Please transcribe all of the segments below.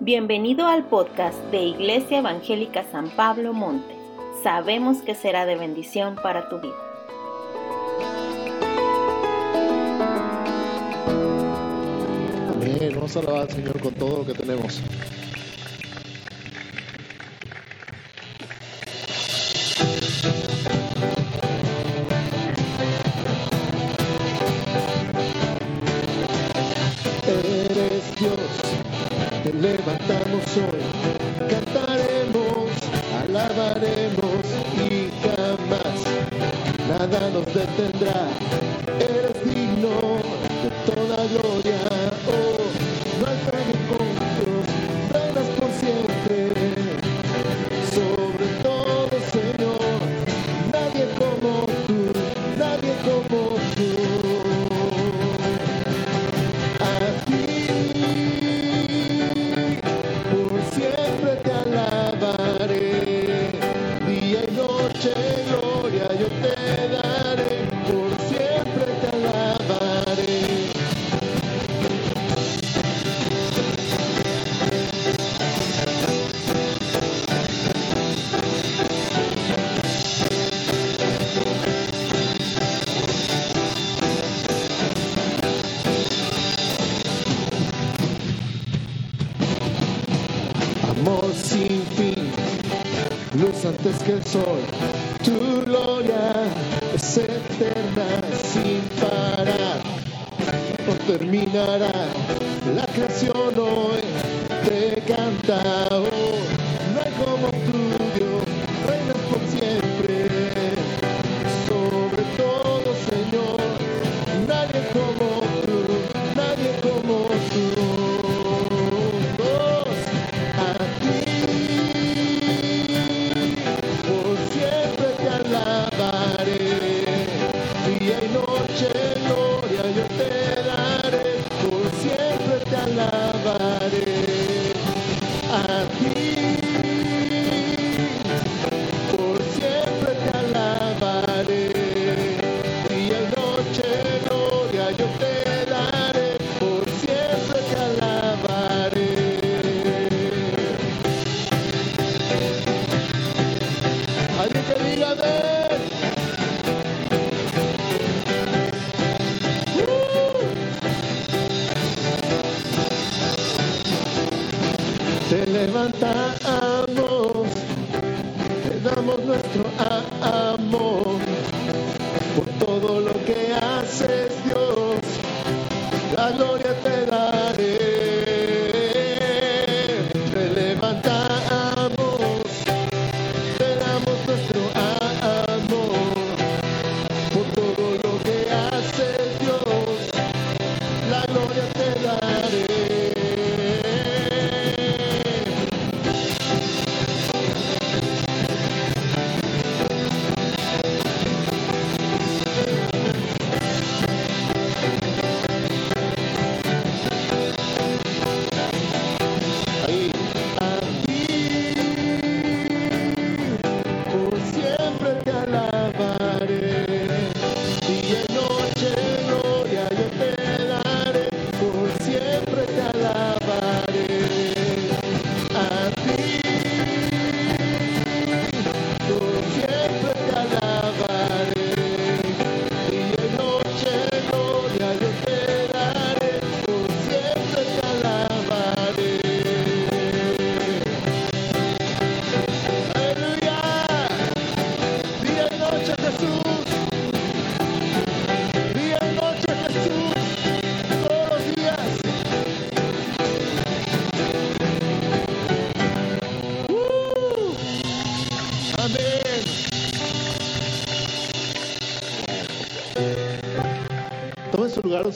Bienvenido al podcast de Iglesia Evangélica San Pablo Monte. Sabemos que será de bendición para tu vida. Amén. Vamos a alabar al Señor con todo lo que tenemos.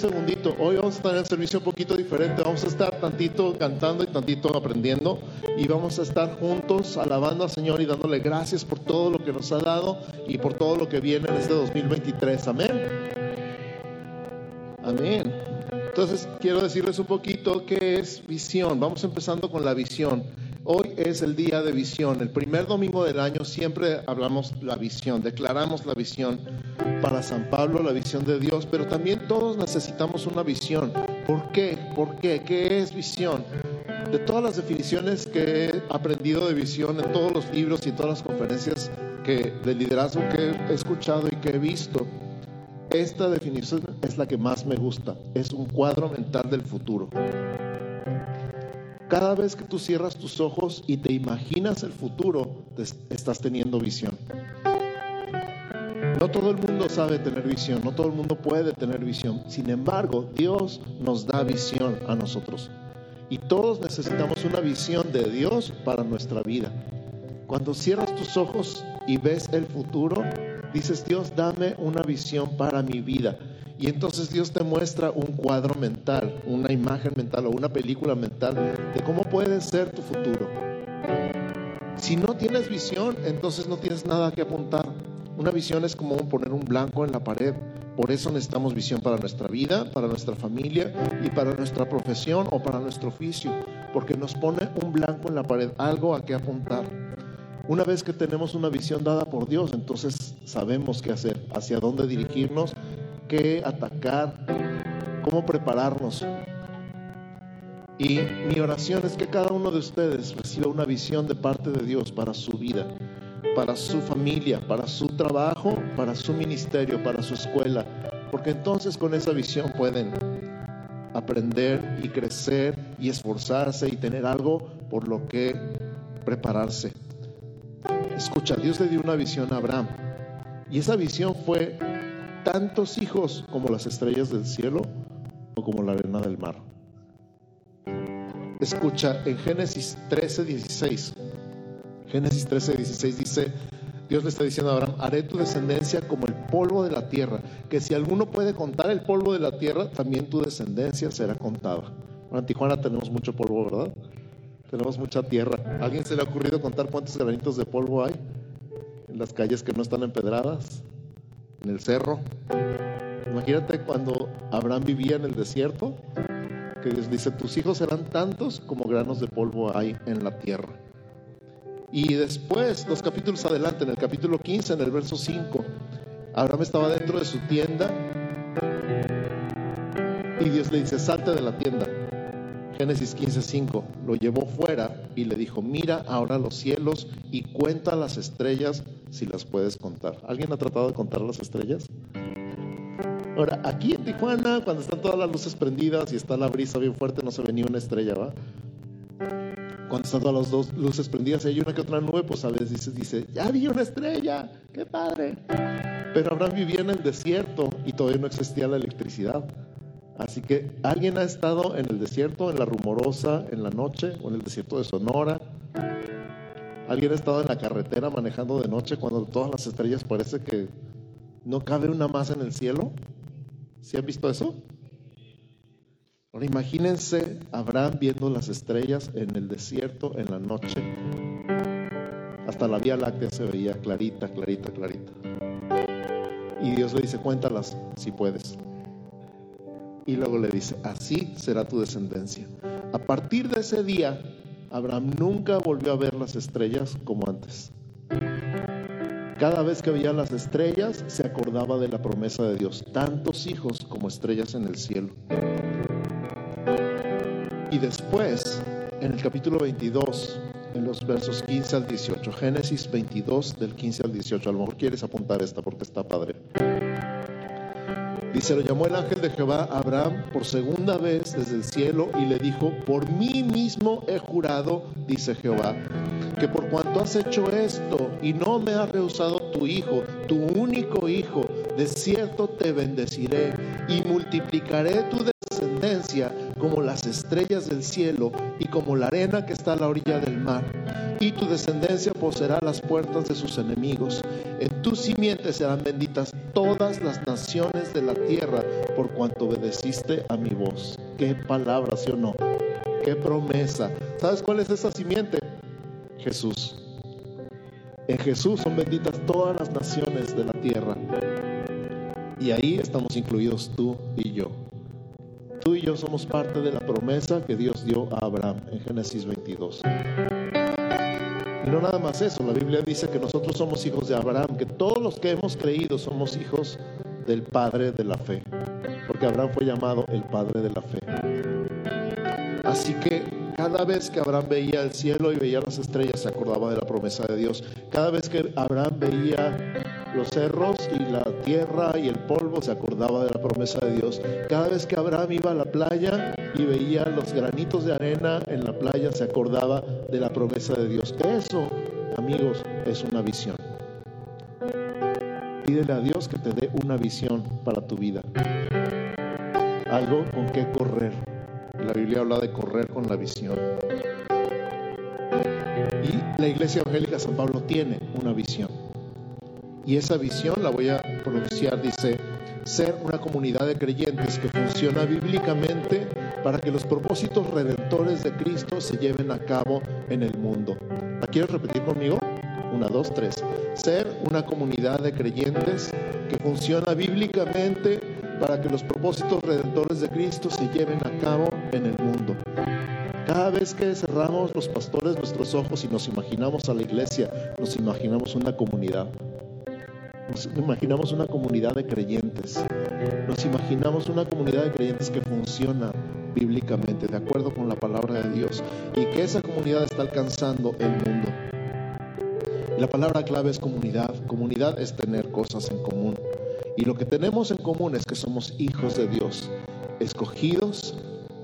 segundito. Hoy vamos a estar en el servicio un poquito diferente. Vamos a estar tantito cantando y tantito aprendiendo. Y vamos a estar juntos alabando al Señor y dándole gracias por todo lo que nos ha dado y por todo lo que viene en este 2023. Amén. Amén. Entonces, quiero decirles un poquito qué es visión. Vamos empezando con la visión. Hoy es el día de visión. El primer domingo del año siempre hablamos la visión, declaramos la visión para San Pablo la visión de Dios, pero también todos necesitamos una visión. ¿Por qué? ¿Por qué? ¿Qué es visión? De todas las definiciones que he aprendido de visión en todos los libros y todas las conferencias que, de liderazgo que he escuchado y que he visto, esta definición es la que más me gusta. Es un cuadro mental del futuro. Cada vez que tú cierras tus ojos y te imaginas el futuro, te estás teniendo visión. No todo el mundo sabe tener visión, no todo el mundo puede tener visión. Sin embargo, Dios nos da visión a nosotros. Y todos necesitamos una visión de Dios para nuestra vida. Cuando cierras tus ojos y ves el futuro, dices, Dios, dame una visión para mi vida. Y entonces Dios te muestra un cuadro mental, una imagen mental o una película mental de cómo puede ser tu futuro. Si no tienes visión, entonces no tienes nada que apuntar. Una visión es como poner un blanco en la pared. Por eso necesitamos visión para nuestra vida, para nuestra familia y para nuestra profesión o para nuestro oficio, porque nos pone un blanco en la pared, algo a qué apuntar. Una vez que tenemos una visión dada por Dios, entonces sabemos qué hacer, hacia dónde dirigirnos, qué atacar, cómo prepararnos. Y mi oración es que cada uno de ustedes reciba una visión de parte de Dios para su vida para su familia, para su trabajo, para su ministerio, para su escuela, porque entonces con esa visión pueden aprender y crecer y esforzarse y tener algo por lo que prepararse. Escucha, Dios le dio una visión a Abraham y esa visión fue tantos hijos como las estrellas del cielo o como la arena del mar. Escucha, en Génesis 13, 16 Génesis 13, 16 dice, Dios le está diciendo a Abraham, haré tu descendencia como el polvo de la tierra, que si alguno puede contar el polvo de la tierra, también tu descendencia será contada. en Tijuana tenemos mucho polvo, ¿verdad? Tenemos mucha tierra. alguien se le ha ocurrido contar cuántos granitos de polvo hay en las calles que no están empedradas? En el cerro. Imagínate cuando Abraham vivía en el desierto, que Dios dice, tus hijos serán tantos como granos de polvo hay en la tierra. Y después, dos capítulos adelante, en el capítulo 15, en el verso 5, Abraham estaba dentro de su tienda y Dios le dice, salte de la tienda. Génesis 15, 5, lo llevó fuera y le dijo, mira ahora los cielos y cuenta las estrellas si las puedes contar. ¿Alguien ha tratado de contar las estrellas? Ahora, aquí en Tijuana, cuando están todas las luces prendidas y está la brisa bien fuerte, no se ve ni una estrella, ¿va? Cuando están las dos luces prendidas y hay una que otra nube, pues a veces dice, dice, ya vi una estrella, qué padre. Pero Abraham vivía en el desierto y todavía no existía la electricidad. Así que alguien ha estado en el desierto, en la rumorosa, en la noche, o en el desierto de Sonora. Alguien ha estado en la carretera manejando de noche cuando todas las estrellas parece que no cabe una más en el cielo. ¿Sí han visto eso? Ahora imagínense Abraham viendo las estrellas en el desierto en la noche. Hasta la Vía Láctea se veía clarita, clarita, clarita. Y Dios le dice, cuéntalas si puedes. Y luego le dice, así será tu descendencia. A partir de ese día, Abraham nunca volvió a ver las estrellas como antes. Cada vez que veía las estrellas, se acordaba de la promesa de Dios, tantos hijos como estrellas en el cielo. Y después, en el capítulo 22, en los versos 15 al 18, Génesis 22 del 15 al 18, a lo mejor quieres apuntar esta porque está padre. Dice, lo llamó el ángel de Jehová a Abraham por segunda vez desde el cielo y le dijo, por mí mismo he jurado, dice Jehová, que por cuanto has hecho esto y no me has rehusado tu hijo, tu único hijo, de cierto te bendeciré y multiplicaré tu descendencia como las estrellas del cielo y como la arena que está a la orilla del mar. Y tu descendencia poseerá las puertas de sus enemigos. En tu simiente serán benditas todas las naciones de la tierra por cuanto obedeciste a mi voz. Qué palabra, sí o no. Qué promesa. ¿Sabes cuál es esa simiente? Jesús. En Jesús son benditas todas las naciones de la tierra. Y ahí estamos incluidos tú y yo. Tú y yo somos parte de la promesa que Dios dio a Abraham en Génesis 22. Y no nada más eso, la Biblia dice que nosotros somos hijos de Abraham, que todos los que hemos creído somos hijos del Padre de la fe, porque Abraham fue llamado el Padre de la fe. Así que Cada vez que Abraham veía el cielo y veía las estrellas, se acordaba de la promesa de Dios. Cada vez que Abraham veía los cerros y la tierra y el polvo, se acordaba de la promesa de Dios. Cada vez que Abraham iba a la playa y veía los granitos de arena en la playa, se acordaba de la promesa de Dios. Eso, amigos, es una visión. Pídele a Dios que te dé una visión para tu vida. Algo con qué correr. La Biblia habla de correr con la visión. Y la Iglesia Evangélica San Pablo tiene una visión. Y esa visión la voy a pronunciar, dice, ser una comunidad de creyentes que funciona bíblicamente para que los propósitos redentores de Cristo se lleven a cabo en el mundo. ¿La quieres repetir conmigo? Una, dos, tres. Ser una comunidad de creyentes que funciona bíblicamente para que los propósitos redentores de Cristo se lleven a cabo en el mundo. Cada vez que cerramos los pastores nuestros ojos y nos imaginamos a la iglesia, nos imaginamos una comunidad. Nos imaginamos una comunidad de creyentes. Nos imaginamos una comunidad de creyentes que funciona bíblicamente, de acuerdo con la palabra de Dios, y que esa comunidad está alcanzando el mundo. la palabra clave es comunidad. Comunidad es tener cosas en común. Y lo que tenemos en común es que somos hijos de Dios, escogidos,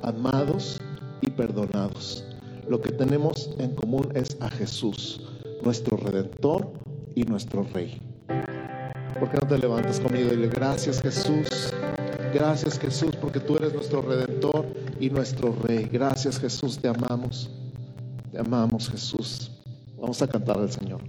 amados y perdonados. Lo que tenemos en común es a Jesús, nuestro redentor y nuestro rey. ¿Por qué no te levantas conmigo y gracias Jesús? Gracias Jesús porque tú eres nuestro redentor y nuestro rey. Gracias Jesús, te amamos. Te amamos Jesús. Vamos a cantar al Señor.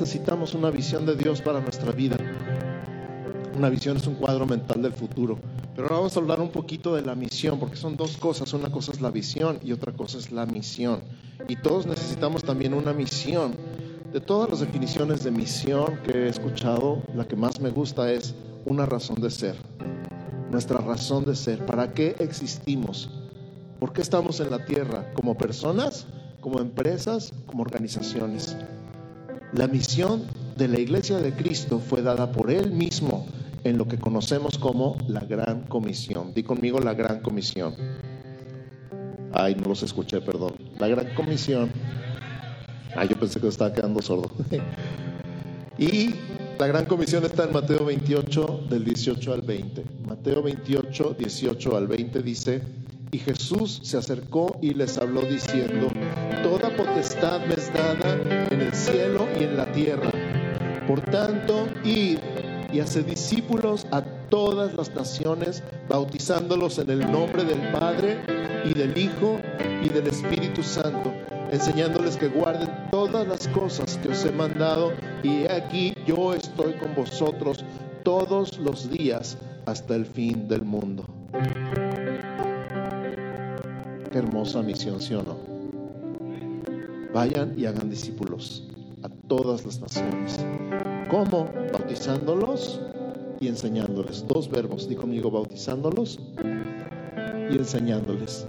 Necesitamos una visión de Dios para nuestra vida. Una visión es un cuadro mental del futuro. Pero ahora vamos a hablar un poquito de la misión, porque son dos cosas. Una cosa es la visión y otra cosa es la misión. Y todos necesitamos también una misión. De todas las definiciones de misión que he escuchado, la que más me gusta es una razón de ser. Nuestra razón de ser. ¿Para qué existimos? ¿Por qué estamos en la tierra? ¿Como personas? ¿Como empresas? ¿Como organizaciones? La misión de la Iglesia de Cristo fue dada por Él mismo en lo que conocemos como la Gran Comisión. Di conmigo la Gran Comisión. Ay, no los escuché, perdón. La Gran Comisión. Ay, yo pensé que estaba quedando sordo. y la Gran Comisión está en Mateo 28, del 18 al 20. Mateo 28, 18 al 20 dice, y Jesús se acercó y les habló diciendo, Toda potestad me es dada en el cielo y en la tierra. Por tanto, id y haced discípulos a todas las naciones, bautizándolos en el nombre del Padre y del Hijo y del Espíritu Santo, enseñándoles que guarden todas las cosas que os he mandado, y aquí yo estoy con vosotros todos los días hasta el fin del mundo. Hermosa misión, ¿sí o no? Vayan y hagan discípulos a todas las naciones. ¿Cómo? Bautizándolos y enseñándoles. Dos verbos, di conmigo, bautizándolos y enseñándoles.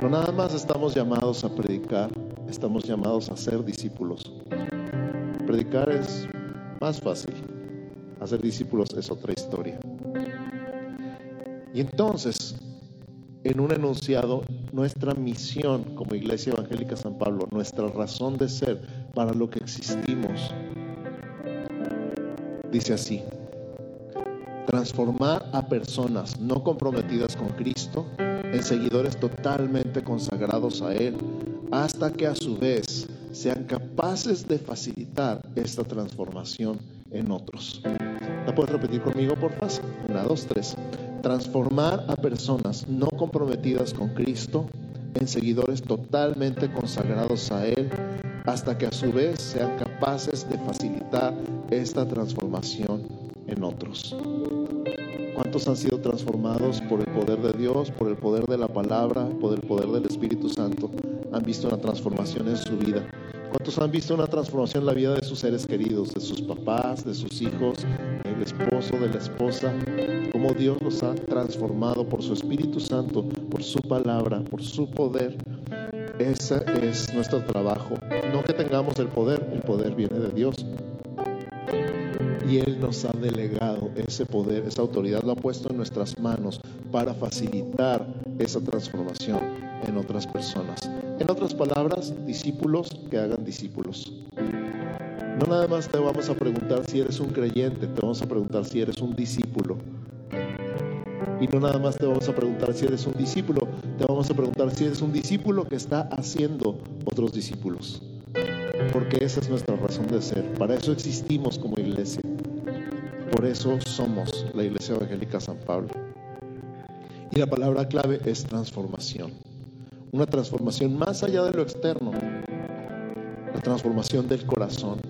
No nada más estamos llamados a predicar, estamos llamados a ser discípulos. Predicar es más fácil, hacer discípulos es otra historia. Y entonces, en un enunciado, nuestra misión como Iglesia Evangélica San Pablo, nuestra razón de ser para lo que existimos, dice así, transformar a personas no comprometidas con Cristo en seguidores totalmente consagrados a Él, hasta que a su vez sean capaces de facilitar esta transformación en otros. ¿La puedes repetir conmigo, por? Una, dos, tres. Transformar a personas no comprometidas con Cristo en seguidores totalmente consagrados a Él, hasta que a su vez sean capaces de facilitar esta transformación en otros. ¿Cuántos han sido transformados por el poder de Dios, por el poder de la palabra, por el poder del Espíritu Santo? Han visto una transformación en su vida. ¿Cuántos han visto una transformación en la vida de sus seres queridos, de sus papás, de sus hijos, del esposo, de la esposa? Dios los ha transformado por su Espíritu Santo, por su palabra, por su poder. Ese es nuestro trabajo. No que tengamos el poder, el poder viene de Dios. Y Él nos ha delegado ese poder, esa autoridad, lo ha puesto en nuestras manos para facilitar esa transformación en otras personas. En otras palabras, discípulos que hagan discípulos. No nada más te vamos a preguntar si eres un creyente, te vamos a preguntar si eres un discípulo. Y no nada más te vamos a preguntar si eres un discípulo, te vamos a preguntar si eres un discípulo que está haciendo otros discípulos. Porque esa es nuestra razón de ser. Para eso existimos como iglesia. Por eso somos la Iglesia Evangélica San Pablo. Y la palabra clave es transformación una transformación más allá de lo externo, la transformación del corazón.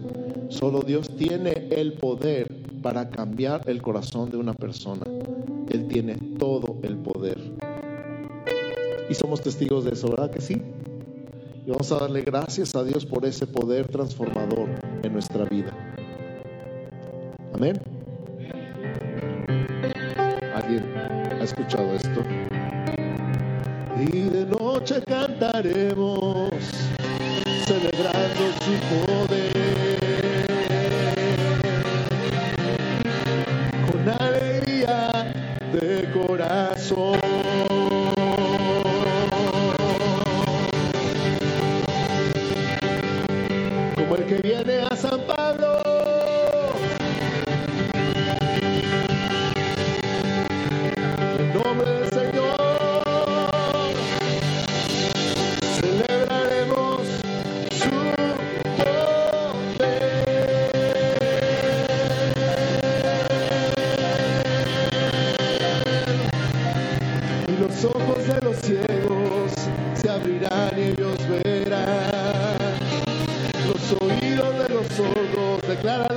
Solo Dios tiene el poder para cambiar el corazón de una persona. Tiene todo el poder. Y somos testigos de eso, ¿verdad que sí? Y vamos a darle gracias a Dios por ese poder transformador en nuestra vida. Amén. ¿Alguien ha escuchado esto? y de noche cantaremos celebrando su poder los ojos de los ciegos se abrirán y ellos verán. Los oídos de los sordos, decláralo,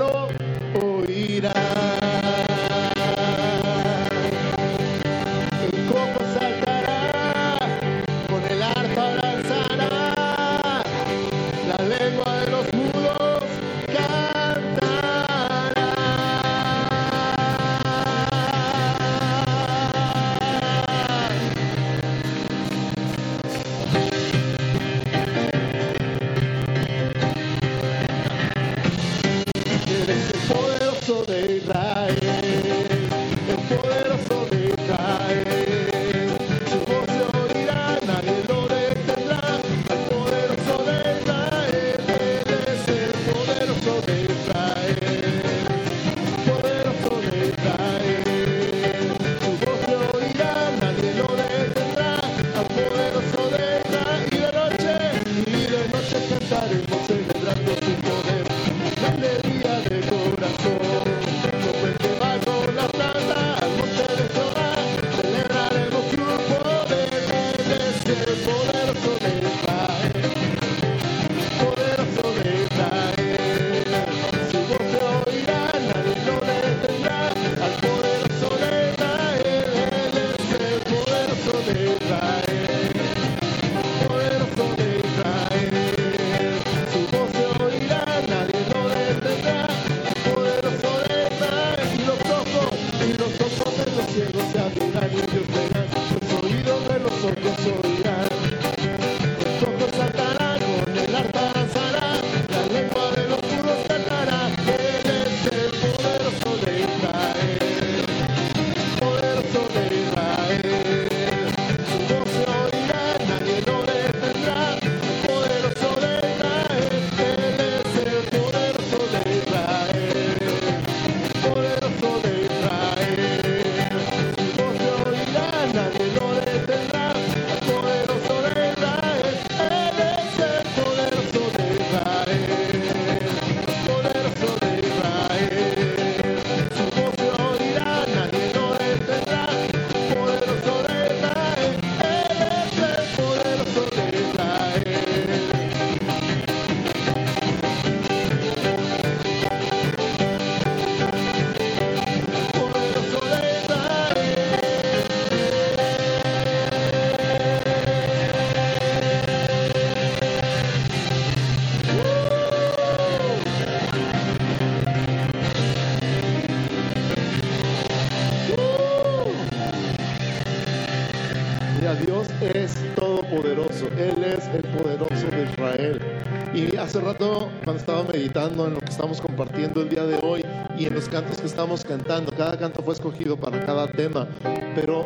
en lo que estamos compartiendo el día de hoy y en los cantos que estamos cantando, cada canto fue escogido para cada tema, pero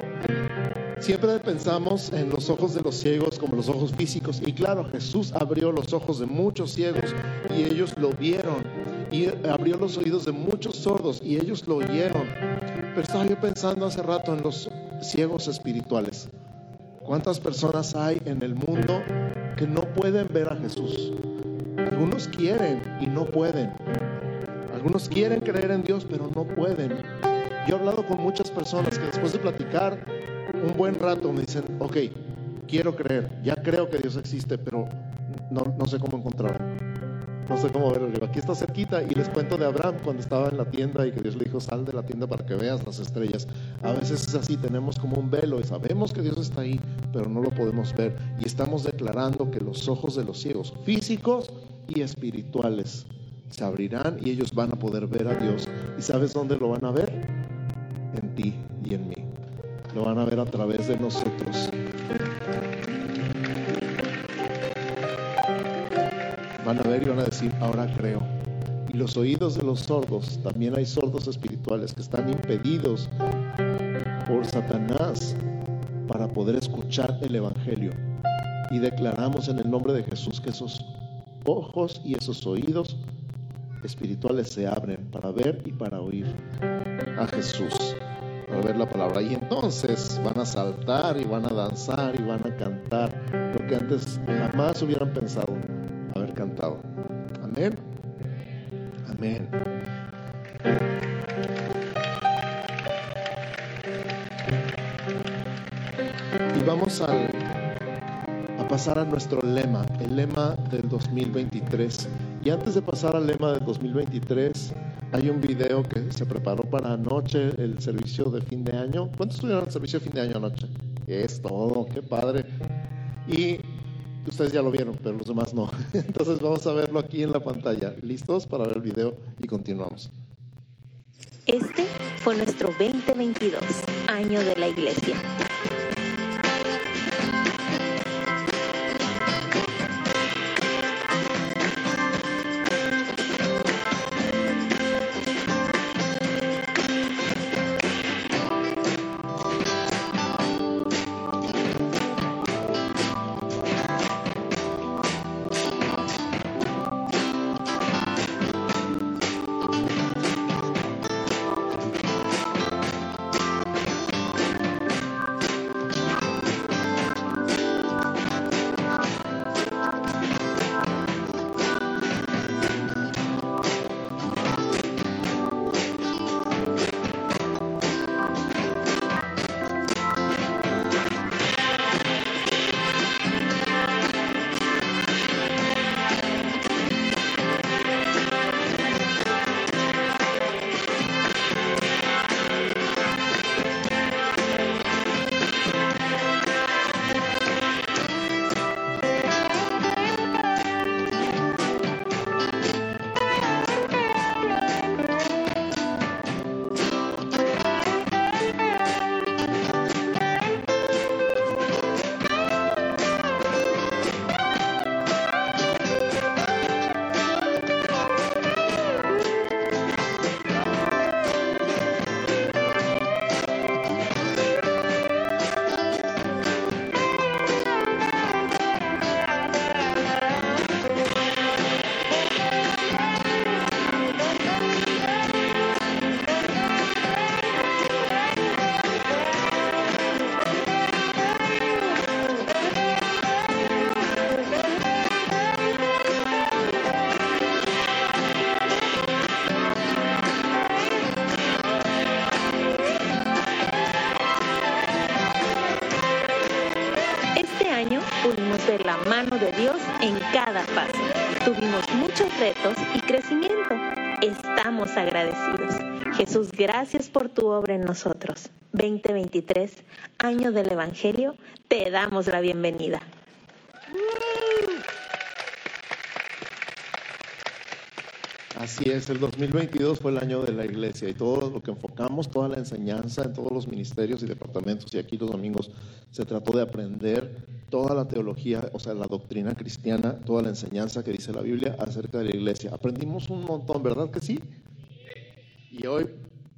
siempre pensamos en los ojos de los ciegos como los ojos físicos. Y claro, Jesús abrió los ojos de muchos ciegos y ellos lo vieron. Y abrió los oídos de muchos sordos y ellos lo oyeron. Pero estaba yo pensando hace rato en los ciegos espirituales. ¿Cuántas personas hay en el mundo que no pueden ver a Jesús? Algunos quieren y no pueden. Algunos quieren creer en Dios, pero no pueden. Yo he hablado con muchas personas que después de platicar un buen rato me dicen, ok, quiero creer, ya creo que Dios existe, pero no, no sé cómo encontrarlo no sé cómo verlo. Aquí está cerquita y les cuento de Abraham cuando estaba en la tienda y que Dios le dijo, sal de la tienda para que veas las estrellas. A veces es así, tenemos como un velo y sabemos que Dios está ahí, pero no lo podemos ver. Y estamos declarando que los ojos de los ciegos, físicos y espirituales, se abrirán y ellos van a poder ver a Dios. ¿Y sabes dónde lo van a ver? En ti y en mí. Lo van a ver a través de nosotros. van a ver y van a decir, ahora creo. Y los oídos de los sordos, también hay sordos espirituales que están impedidos por Satanás para poder escuchar el Evangelio. Y declaramos en el nombre de Jesús que esos ojos y esos oídos espirituales se abren para ver y para oír a Jesús, para ver la palabra. Y entonces van a saltar y van a danzar y van a cantar lo que antes jamás hubieran pensado haber cantado. Amén. Amén. Y vamos a, a pasar a nuestro lema, el lema del 2023. Y antes de pasar al lema del 2023, hay un video que se preparó para anoche, el servicio de fin de año. ¿Cuántos estuvieron el servicio de fin de año anoche? Es todo, qué padre. Y Ustedes ya lo vieron, pero los demás no. Entonces vamos a verlo aquí en la pantalla. ¿Listos para ver el video? Y continuamos. Este fue nuestro 2022, año de la iglesia. En cada paso. Tuvimos muchos retos y crecimiento. Estamos agradecidos. Jesús, gracias por tu obra en nosotros. 2023, año del Evangelio, te damos la bienvenida. Así es, el 2022 fue el año de la iglesia y todo lo que enfocamos, toda la enseñanza en todos los ministerios y departamentos y aquí los domingos se trató de aprender toda la teología, o sea, la doctrina cristiana, toda la enseñanza que dice la Biblia acerca de la iglesia. Aprendimos un montón, ¿verdad que sí? Y hoy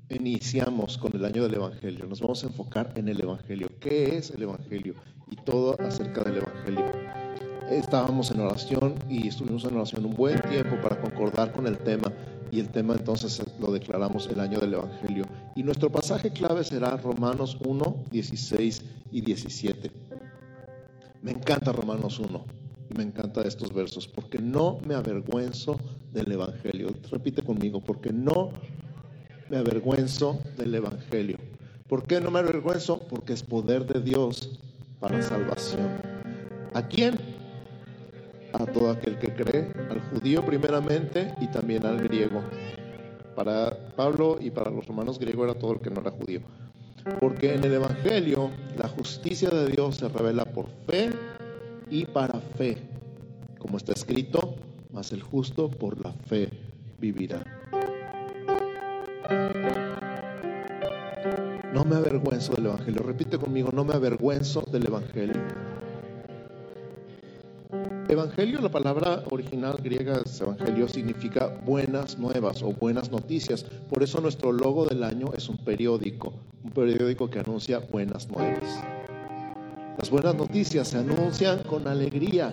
iniciamos con el año del Evangelio. Nos vamos a enfocar en el Evangelio. ¿Qué es el Evangelio? Y todo acerca del Evangelio estábamos en oración y estuvimos en oración un buen tiempo para concordar con el tema y el tema entonces lo declaramos el año del Evangelio. Y nuestro pasaje clave será Romanos 1, 16 y 17. Me encanta Romanos 1 y me encanta estos versos porque no me avergüenzo del Evangelio. Repite conmigo, porque no me avergüenzo del Evangelio. ¿Por qué no me avergüenzo? Porque es poder de Dios para salvación. ¿A quién? A todo aquel que cree, al judío primeramente y también al griego. Para Pablo y para los romanos griego era todo el que no era judío. Porque en el Evangelio la justicia de Dios se revela por fe y para fe. Como está escrito, mas el justo por la fe vivirá. No me avergüenzo del Evangelio. Repite conmigo, no me avergüenzo del Evangelio. Evangelio, la palabra original griega evangelio significa buenas nuevas o buenas noticias. Por eso nuestro logo del año es un periódico, un periódico que anuncia buenas nuevas. Las buenas noticias se anuncian con alegría.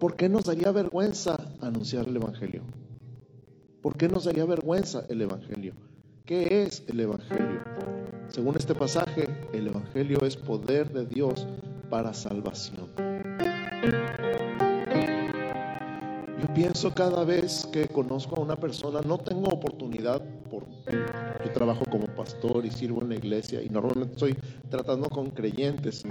¿Por qué nos daría vergüenza anunciar el Evangelio? ¿Por qué nos daría vergüenza el Evangelio? ¿Qué es el Evangelio? Según este pasaje, el Evangelio es poder de Dios para salvación. Yo pienso cada vez que conozco a una persona, no tengo oportunidad por yo trabajo como pastor y sirvo en la iglesia y normalmente estoy tratando con creyentes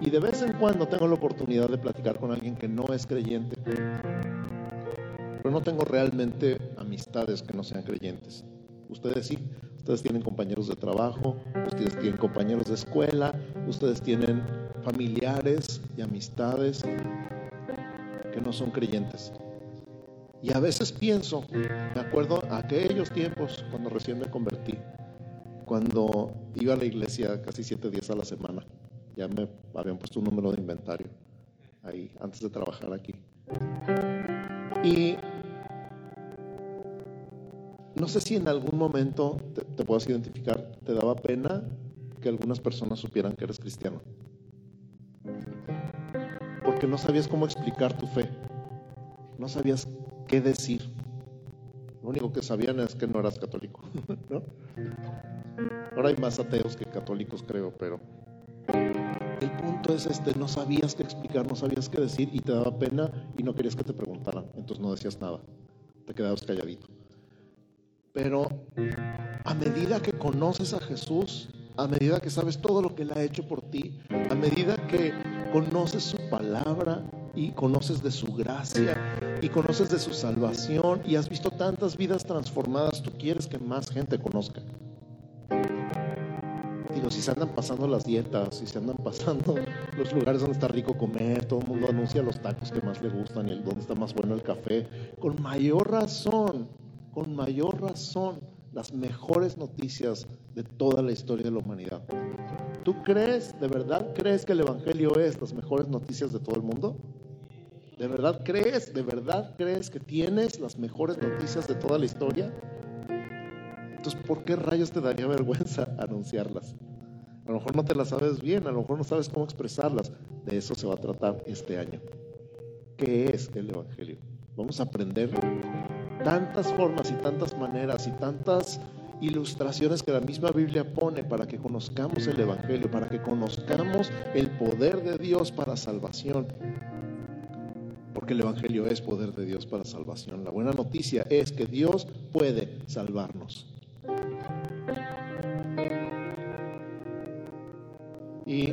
y de vez en cuando tengo la oportunidad de platicar con alguien que no es creyente. Pero no tengo realmente amistades que no sean creyentes. Ustedes sí, ustedes tienen compañeros de trabajo, ustedes tienen compañeros de escuela, ustedes tienen familiares y amistades que no son creyentes. Y a veces pienso, me acuerdo aquellos tiempos cuando recién me convertí, cuando iba a la iglesia casi siete días a la semana. Ya me habían puesto un número de inventario ahí antes de trabajar aquí. Y no sé si en algún momento te, puedas identificar, te daba pena que algunas personas supieran que eres cristiano porque no sabías cómo explicar tu fe, no sabías qué decir. Lo único que sabían es que no eras católico. Ahora hay más ateos que católicos, creo, pero el punto es este, no sabías qué explicar, no sabías qué decir y te daba pena y no querías que te preguntaran, entonces no decías nada, te quedabas calladito. Pero a medida que conoces a Jesús, a medida que sabes todo lo que Él ha hecho por ti, a medida que conoces su palabra y conoces de su gracia y conoces de su salvación y has visto tantas vidas transformadas, tú quieres que más gente conozca. Digo, si se andan pasando las dietas, si se andan pasando los lugares donde está rico comer, todo el mundo anuncia los tacos que más le gustan y donde está más bueno el café, con mayor razón, con mayor razón, las mejores noticias de toda la historia de la humanidad. ¿Tú crees, de verdad crees que el Evangelio es las mejores noticias de todo el mundo? ¿De verdad crees, de verdad crees que tienes las mejores noticias de toda la historia? Entonces, ¿por qué rayos te daría vergüenza anunciarlas? A lo mejor no te las sabes bien, a lo mejor no sabes cómo expresarlas. De eso se va a tratar este año. ¿Qué es el Evangelio? Vamos a aprender tantas formas y tantas maneras y tantas ilustraciones que la misma Biblia pone para que conozcamos el Evangelio, para que conozcamos el poder de Dios para salvación. Porque el Evangelio es poder de Dios para salvación. La buena noticia es que Dios puede salvarnos. Y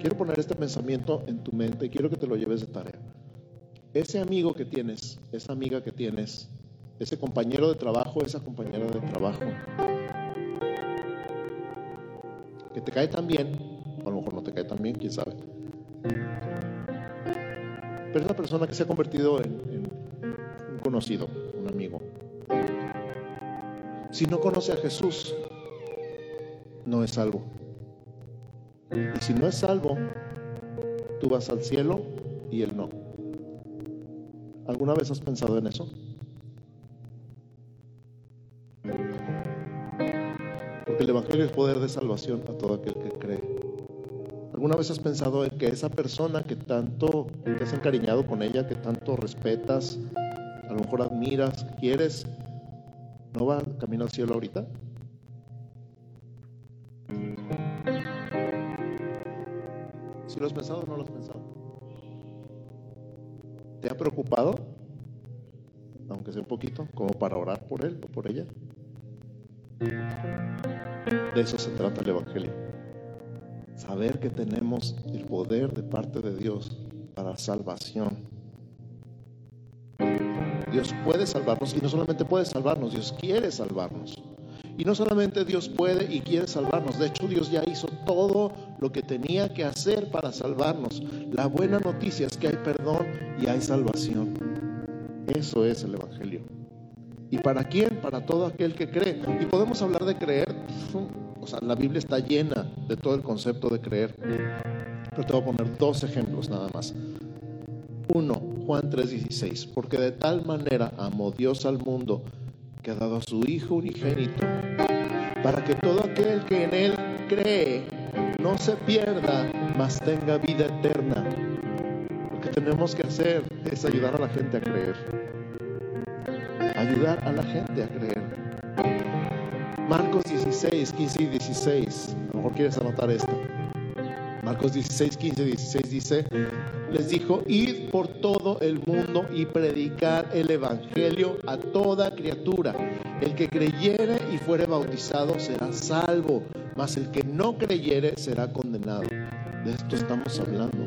quiero poner este pensamiento en tu mente y quiero que te lo lleves de tarea. Ese amigo que tienes, esa amiga que tienes, ese compañero de trabajo, esa compañera de trabajo, que te cae tan bien, a lo mejor no te cae tan bien, quién sabe. pero es una persona que se ha convertido en, en un conocido, un amigo. Si no conoce a Jesús, no es salvo. Y si no es salvo, tú vas al cielo. ¿Alguna vez has pensado en eso? Porque el Evangelio es poder de salvación a todo aquel que cree. ¿Alguna vez has pensado en que esa persona que tanto te has encariñado con ella, que tanto respetas, a lo mejor admiras, quieres, no va camino al cielo ahorita? ¿Si lo has pensado no? ¿Te ha preocupado? Aunque sea un poquito, como para orar por él o por ella. De eso se trata el Evangelio. Saber que tenemos el poder de parte de Dios para salvación. Dios puede salvarnos y no solamente puede salvarnos, Dios quiere salvarnos. Y no solamente Dios puede y quiere salvarnos, de hecho Dios ya hizo todo lo que tenía que hacer para salvarnos. La buena noticia es que hay perdón y hay salvación. Eso es el Evangelio. ¿Y para quién? Para todo aquel que cree. Y podemos hablar de creer, o sea, la Biblia está llena de todo el concepto de creer. Pero te voy a poner dos ejemplos nada más. Uno, Juan 3:16, porque de tal manera amó Dios al mundo ha dado a su Hijo unigénito, para que todo aquel que en Él cree no se pierda, mas tenga vida eterna. Lo que tenemos que hacer es ayudar a la gente a creer. Ayudar a la gente a creer. Marcos 16, 15 y 16. A lo mejor quieres anotar esto. Marcos 16, 15 y 16 dice, les dijo, id por todo el mundo y predicar el Evangelio a toda criatura. El que creyere y fuere bautizado será salvo, mas el que no creyere será condenado. De esto estamos hablando.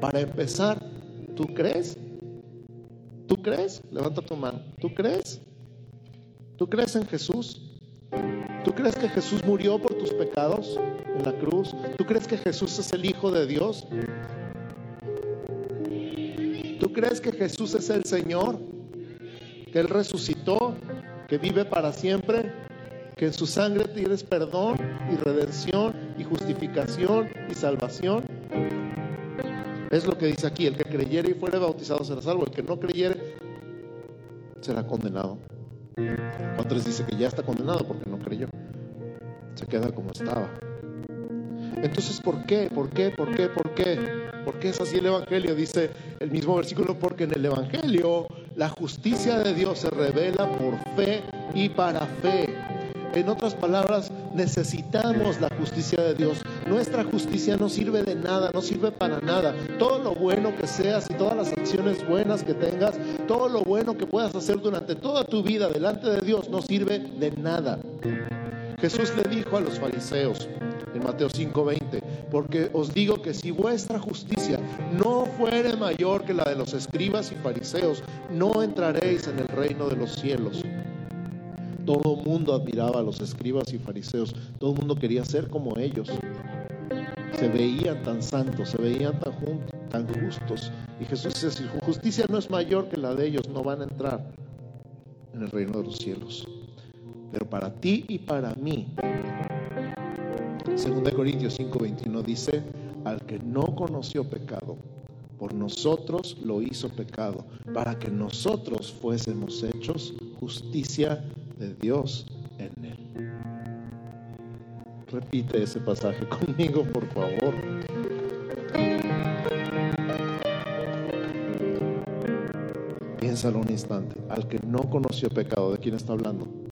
Para empezar, ¿tú crees? ¿Tú crees? Levanta tu mano. ¿Tú crees? ¿Tú crees en Jesús? ¿Tú crees que Jesús murió por tus pecados en la cruz? ¿Tú crees que Jesús es el Hijo de Dios? ¿Tú crees que Jesús es el Señor? Que Él resucitó, que vive para siempre, que en su sangre tienes perdón y redención y justificación y salvación. Es lo que dice aquí, el que creyere y fuere bautizado será salvo, el que no creyere será condenado. Juan 3 dice que ya está condenado porque no creyó. Se queda como estaba. Entonces, ¿por qué? ¿Por qué? ¿Por qué? ¿Por qué? ¿Por qué es así el Evangelio? Dice el mismo versículo, porque en el Evangelio la justicia de Dios se revela por fe y para fe. En otras palabras, necesitamos la justicia de Dios. Nuestra justicia no sirve de nada, no sirve para nada. Todo lo bueno que seas y todas las acciones buenas que tengas, todo lo bueno que puedas hacer durante toda tu vida delante de Dios no sirve de nada. Jesús le dijo a los fariseos en Mateo 5:20, porque os digo que si vuestra justicia no fuere mayor que la de los escribas y fariseos, no entraréis en el reino de los cielos. Todo el mundo admiraba a los escribas y fariseos, todo el mundo quería ser como ellos. Se veían tan santos, se veían tan, tan justos. Y Jesús dice, si su justicia no es mayor que la de ellos, no van a entrar en el reino de los cielos. Pero para ti y para mí, 2 Corintios 5:21 dice, al que no conoció pecado, por nosotros lo hizo pecado, para que nosotros fuésemos hechos justicia de Dios en él. Repite ese pasaje conmigo, por favor. Piénsalo un instante. Al que no conoció pecado, ¿de quién está hablando?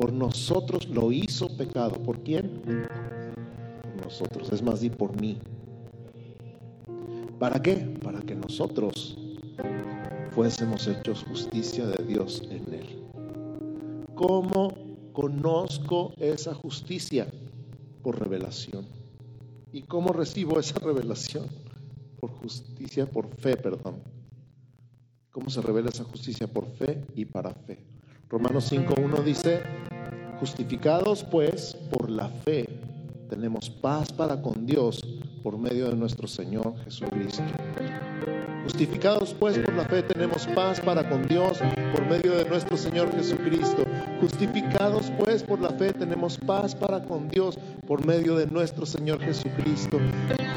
Por nosotros lo hizo pecado. ¿Por quién? Por nosotros. Es más, di por mí. ¿Para qué? Para que nosotros fuésemos hechos justicia de Dios en él. ¿Cómo conozco esa justicia? Por revelación. ¿Y cómo recibo esa revelación? Por justicia, por fe, perdón. ¿Cómo se revela esa justicia? Por fe y para fe. Romanos 5.1 dice, justificados pues por la fe, tenemos paz para con Dios por medio de nuestro Señor Jesucristo. Justificados pues por la fe tenemos paz para con Dios por medio de nuestro Señor Jesucristo. Justificados pues por la fe tenemos paz para con Dios por medio de nuestro Señor Jesucristo.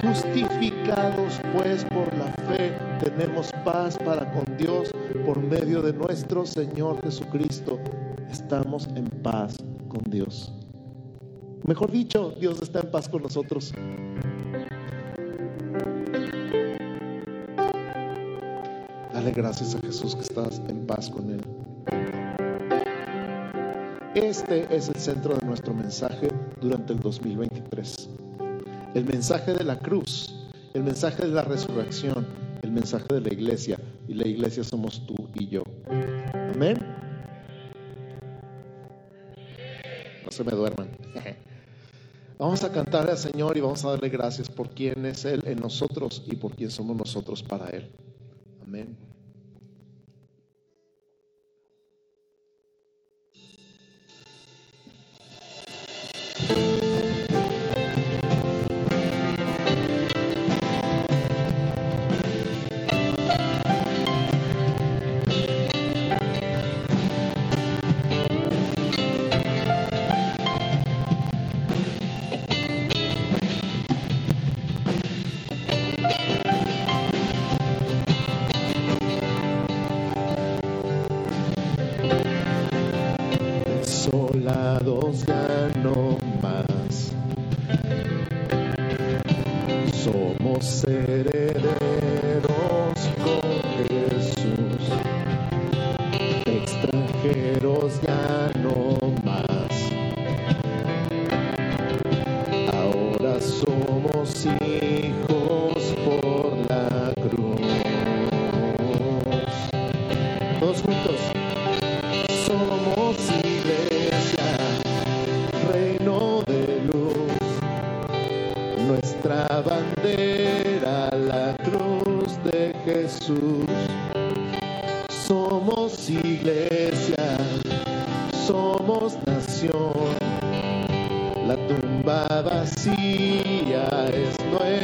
Justificados pues por la fe tenemos paz para con Dios por medio de nuestro Señor Jesucristo. Estamos en paz con Dios. Mejor dicho, Dios está en paz con nosotros. Dale gracias a Jesús que estás en paz con Él. Este es el centro de nuestro mensaje durante el 2023. El mensaje de la cruz, el mensaje de la resurrección, el mensaje de la iglesia. Y la iglesia somos tú y yo. Amén. Se me duerman. Vamos a cantar al Señor y vamos a darle gracias por quién es Él en nosotros y por quién somos nosotros para Él. Amén. nuevo.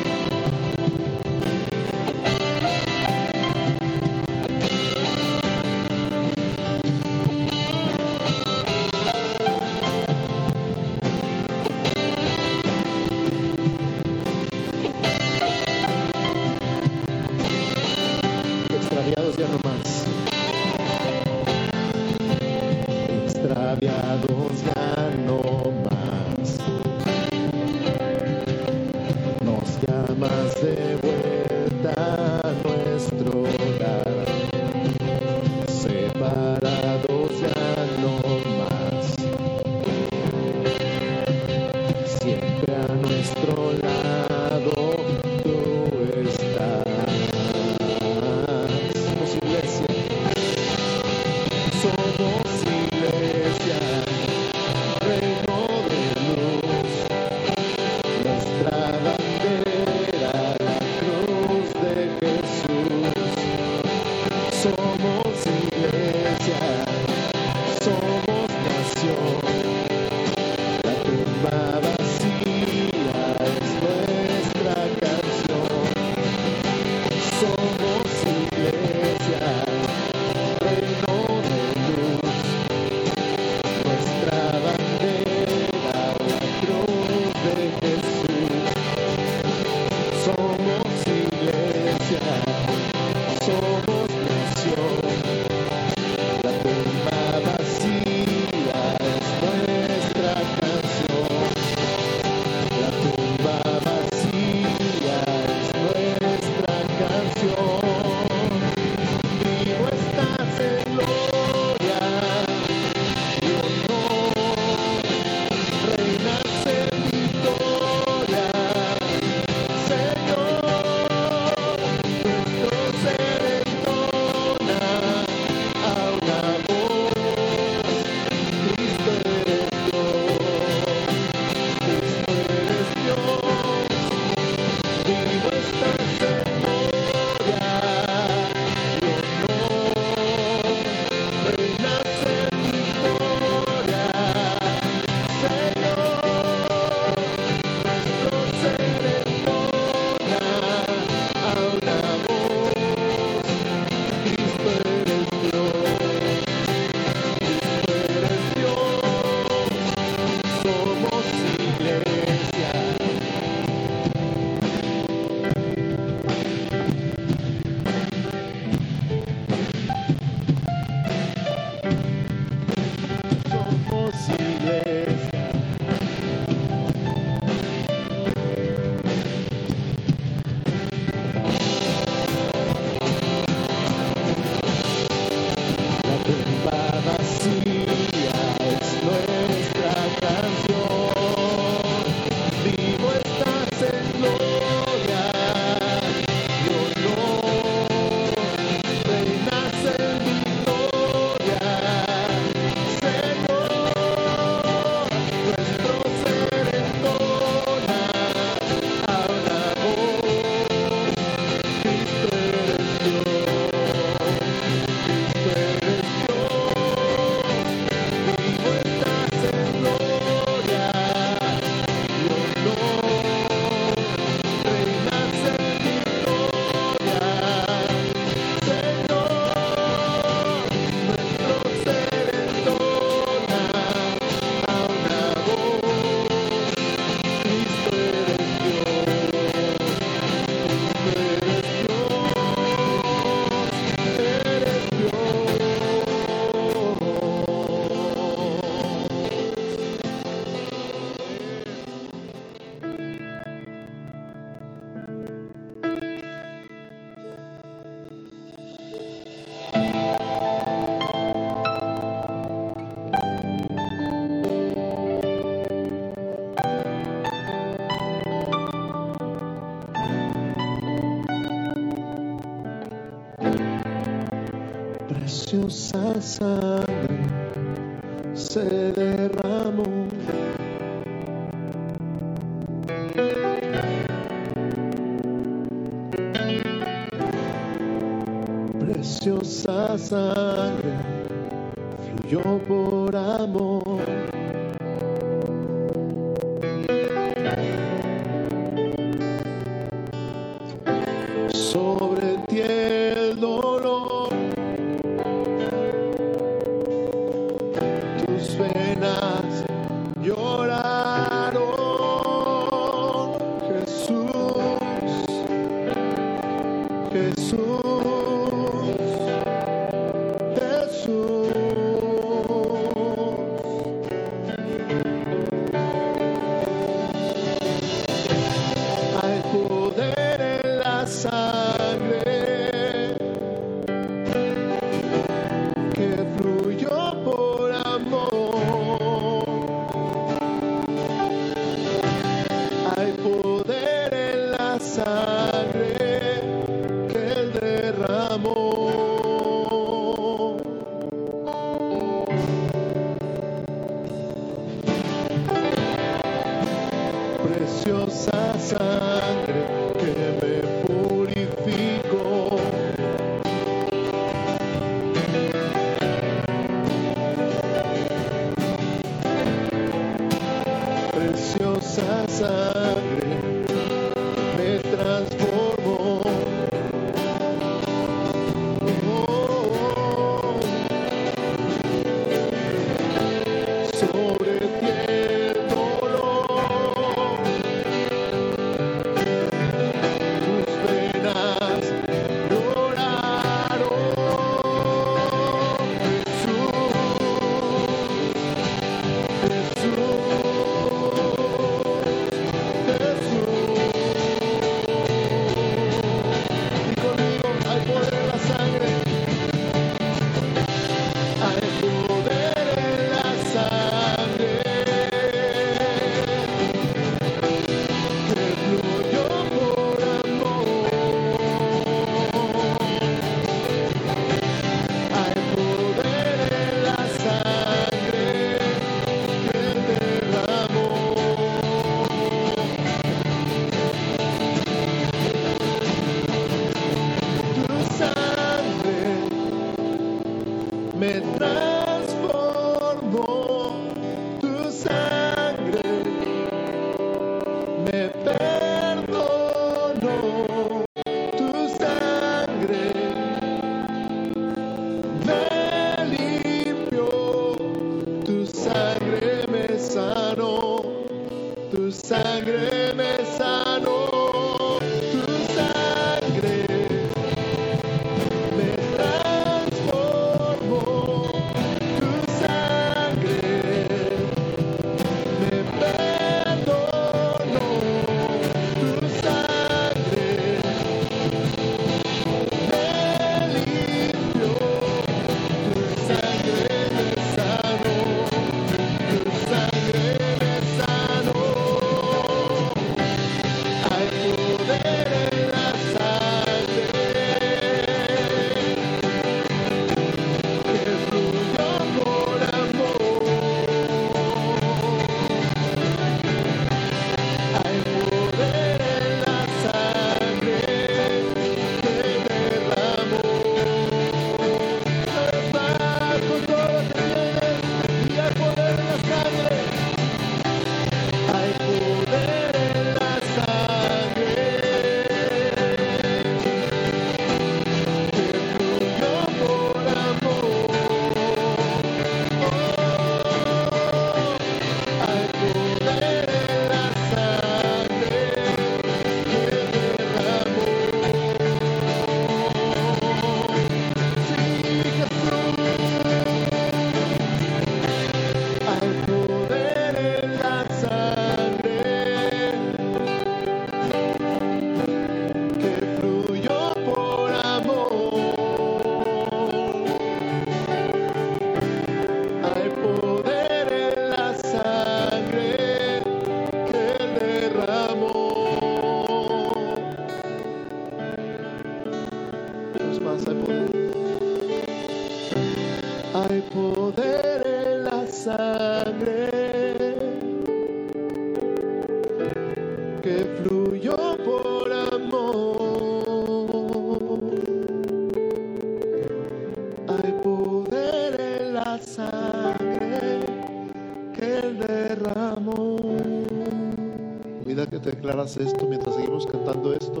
Declaras esto mientras seguimos cantando esto.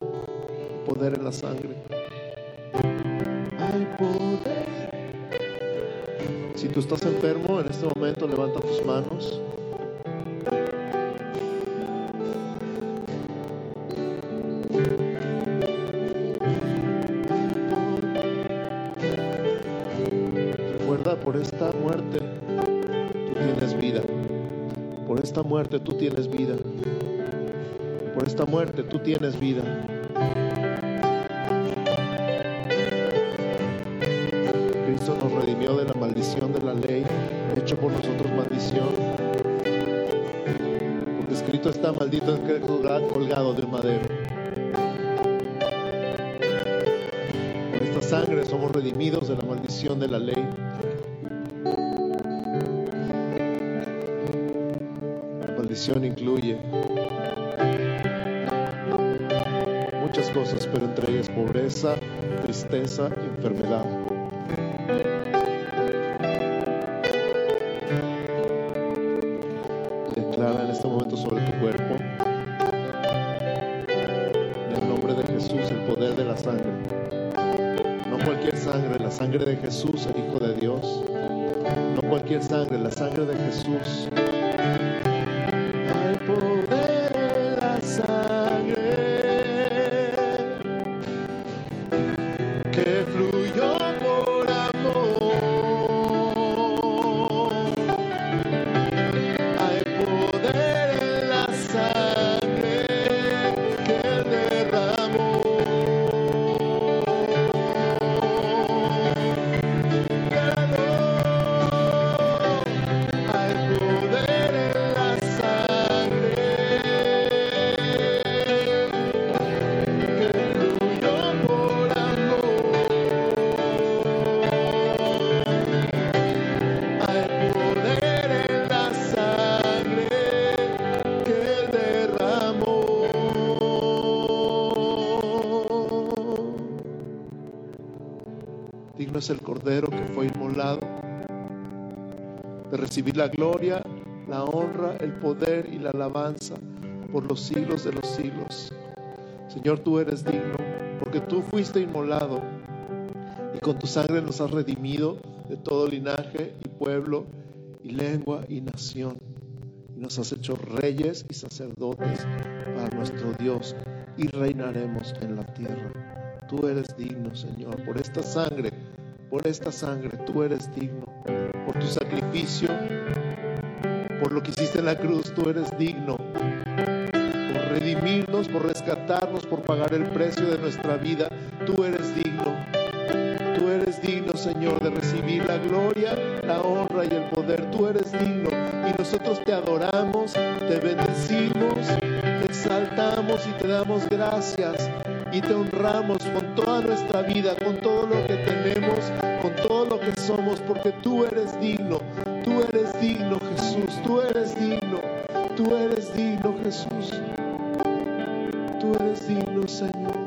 Poder en la sangre. Hay poder. Si tú estás enfermo en este momento, levanta tus manos. Recuerda, por esta muerte tú tienes vida. Por esta muerte tú tienes vida. Esta muerte tú tienes vida. Cristo nos redimió de la maldición de la ley, hecho por nosotros maldición. Porque escrito está maldito el colgado de un madero. Por esta sangre somos redimidos de la maldición de la ley. La maldición incluye cosas, pero entre ellas pobreza, tristeza enfermedad. Declara en este momento sobre tu cuerpo, en el nombre de Jesús, el poder de la sangre. No cualquier sangre, la sangre de Jesús, el Hijo de Dios. No cualquier sangre, la sangre de Jesús. Recibir la gloria, la honra, el poder y la alabanza por los siglos de los siglos. Señor, tú eres digno, porque tú fuiste inmolado y con tu sangre nos has redimido de todo linaje y pueblo y lengua y nación. Y nos has hecho reyes y sacerdotes para nuestro Dios y reinaremos en la tierra. Tú eres digno, Señor, por esta sangre, por esta sangre, tú eres digno, por tu sacrificio, por lo que hiciste en la cruz, tú eres digno, por redimirnos, por rescatarnos, por pagar el precio de nuestra vida, tú eres digno. Tú eres digno, Señor, de recibir la gloria, la honra y el poder. Tú eres digno y nosotros te adoramos, te bendecimos, te exaltamos y te damos gracias y te honramos con toda nuestra vida, con todo lo que tenemos, con todo lo que somos, porque tú eres digno, tú eres digno, Jesús, tú eres digno, tú eres digno, Jesús, tú eres digno, Señor.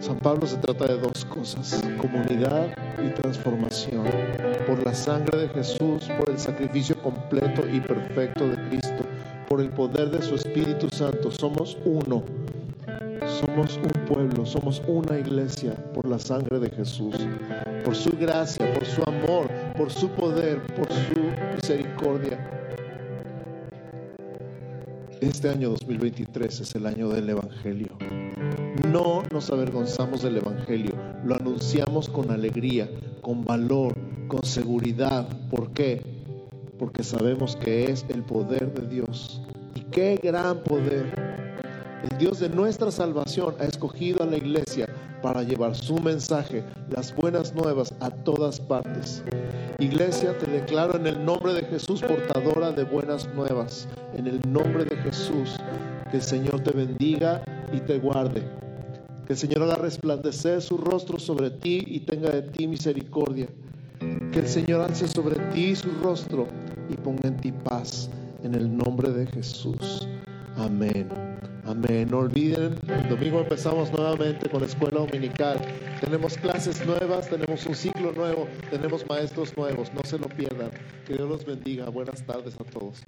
San Pablo se trata de dos cosas, comunidad y transformación. Por la sangre de Jesús, por el sacrificio completo y perfecto de Cristo, por el poder de su Espíritu Santo, somos uno. Somos un pueblo, somos una iglesia por la sangre de Jesús, por su gracia, por su amor, por su poder, por su misericordia. Este año 2023 es el año del Evangelio. No nos avergonzamos del Evangelio, lo anunciamos con alegría, con valor, con seguridad. ¿Por qué? Porque sabemos que es el poder de Dios. Y qué gran poder. El Dios de nuestra salvación ha escogido a la iglesia para llevar su mensaje, las buenas nuevas a todas partes. Iglesia, te declaro en el nombre de Jesús, portadora de buenas nuevas. En el nombre de Jesús, que el Señor te bendiga y te guarde. Que el Señor haga resplandecer su rostro sobre ti y tenga de ti misericordia. Que el Señor alce sobre ti su rostro y ponga en ti paz. En el nombre de Jesús. Amén. Amén. No olviden, el domingo empezamos nuevamente con la escuela dominical. Tenemos clases nuevas, tenemos un ciclo nuevo, tenemos maestros nuevos. No se lo pierdan. Que Dios los bendiga. Buenas tardes a todos.